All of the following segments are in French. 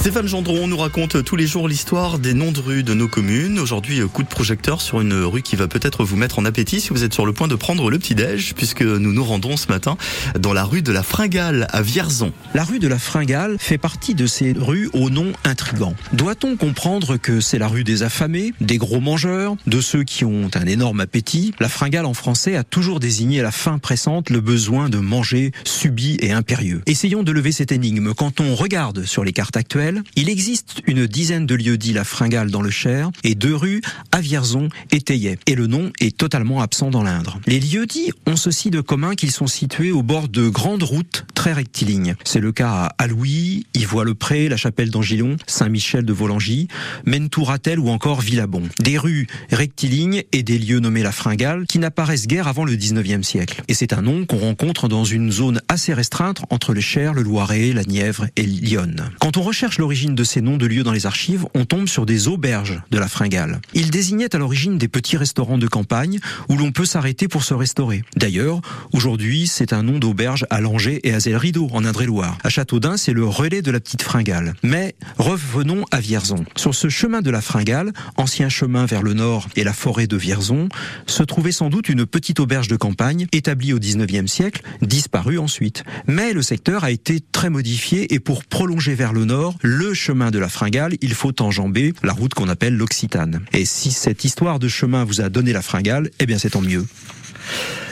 Stéphane Gendron nous raconte tous les jours l'histoire des noms de rues de nos communes. Aujourd'hui, coup de projecteur sur une rue qui va peut-être vous mettre en appétit si vous êtes sur le point de prendre le petit-déj, puisque nous nous rendons ce matin dans la rue de la Fringale à Vierzon. La rue de la Fringale fait partie de ces rues au nom intrigant. Doit-on comprendre que c'est la rue des affamés, des gros mangeurs, de ceux qui ont un énorme appétit? La Fringale en français a toujours désigné la faim pressante, le besoin de manger subi et impérieux. Essayons de lever cette énigme. Quand on regarde sur les cartes actuelles, il existe une dizaine de lieux dits La Fringale dans le Cher et deux rues à Vierzon et Thaillet. Et le nom est totalement absent dans l'Indre. Les lieux dits ont ceci de commun qu'ils sont situés au bord de grandes routes très rectilignes. C'est le cas à Alouis, Ivois-le-Pré, la Chapelle d'Angilon, Saint-Michel de Volangy, Mentouratel ou encore Villabon. Des rues rectilignes et des lieux nommés La Fringale qui n'apparaissent guère avant le 19e siècle. Et c'est un nom qu'on rencontre dans une zone assez restreinte entre le Cher, le Loiret, la Nièvre et Lyon. Quand on recherche l'origine de ces noms de lieux dans les archives, on tombe sur des auberges de la Fringale. Ils désignaient à l'origine des petits restaurants de campagne où l'on peut s'arrêter pour se restaurer. D'ailleurs, aujourd'hui, c'est un nom d'auberge à Langeais et à Zelle-Rideau, en Indre-et-Loire. À Châteaudun, c'est le relais de la petite Fringale. Mais revenons à Vierzon. Sur ce chemin de la Fringale, ancien chemin vers le nord et la forêt de Vierzon, se trouvait sans doute une petite auberge de campagne établie au 19e siècle, disparue ensuite. Mais le secteur a été très modifié et pour prolonger vers le nord, le chemin de la Fringale, il faut enjamber la route qu'on appelle l'Occitane. Et si cette histoire de chemin vous a donné la Fringale, eh bien c'est tant mieux.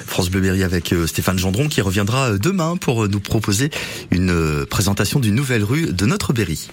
France Bleu Berry avec euh, Stéphane Gendron qui reviendra euh, demain pour euh, nous proposer une présentation d'une nouvelle rue de notre Berry.